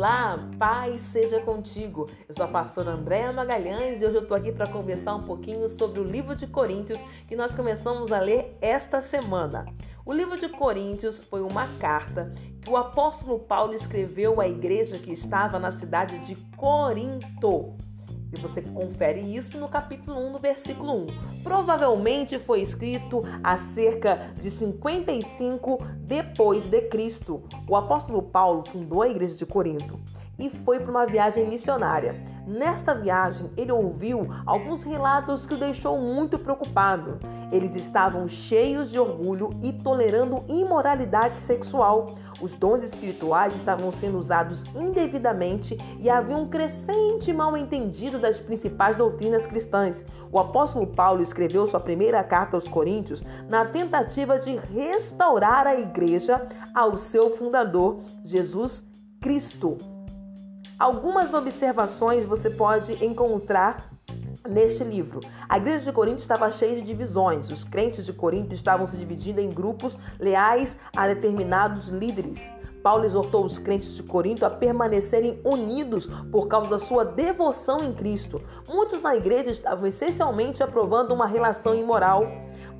Olá, paz seja contigo. Eu sou a pastora Andréa Magalhães e hoje eu estou aqui para conversar um pouquinho sobre o livro de Coríntios que nós começamos a ler esta semana. O livro de Coríntios foi uma carta que o apóstolo Paulo escreveu à igreja que estava na cidade de Corinto. E você confere isso no capítulo 1, no versículo 1. Provavelmente foi escrito há cerca de 55 depois de Cristo. O apóstolo Paulo fundou a igreja de Corinto e foi para uma viagem missionária. Nesta viagem, ele ouviu alguns relatos que o deixou muito preocupado. Eles estavam cheios de orgulho e tolerando imoralidade sexual. Os dons espirituais estavam sendo usados indevidamente e havia um crescente mal-entendido das principais doutrinas cristãs. O apóstolo Paulo escreveu sua primeira carta aos Coríntios na tentativa de restaurar a igreja ao seu fundador, Jesus Cristo. Algumas observações você pode encontrar neste livro. A igreja de Corinto estava cheia de divisões. Os crentes de Corinto estavam se dividindo em grupos leais a determinados líderes. Paulo exortou os crentes de Corinto a permanecerem unidos por causa da sua devoção em Cristo. Muitos na igreja estavam essencialmente aprovando uma relação imoral.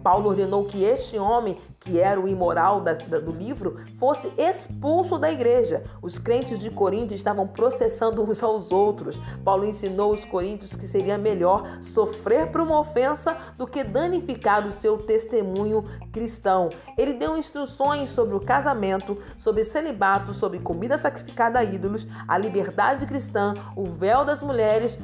Paulo ordenou que este homem que era o imoral da, da, do livro, fosse expulso da igreja. Os crentes de Corinto estavam processando uns aos outros. Paulo ensinou os coríntios que seria melhor sofrer por uma ofensa do que danificar o seu testemunho cristão. Ele deu instruções sobre o casamento, sobre celibato, sobre comida sacrificada a ídolos, a liberdade cristã, o véu das mulheres,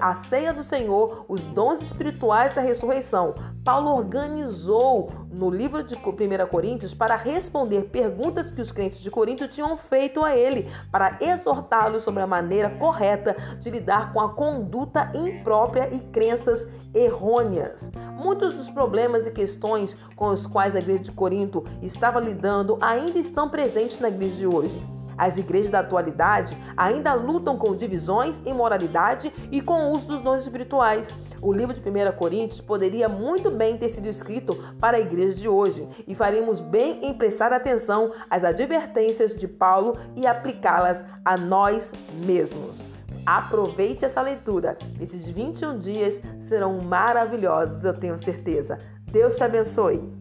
a ceia do Senhor, os dons espirituais da ressurreição. Paulo organizou no livro de 1 Coríntios para responder perguntas que os crentes de Corinto tinham feito a ele, para exortá-lo sobre a maneira correta de lidar com a conduta imprópria e crenças errôneas. Muitos dos problemas e questões com os quais a igreja de Corinto estava lidando ainda estão presentes na igreja de hoje. As igrejas da atualidade ainda lutam com divisões, imoralidade e com o uso dos dons espirituais. O livro de 1 Coríntios poderia muito bem ter sido escrito para a igreja de hoje e faríamos bem em prestar atenção às advertências de Paulo e aplicá-las a nós mesmos. Aproveite essa leitura. Esses 21 dias serão maravilhosos, eu tenho certeza. Deus te abençoe.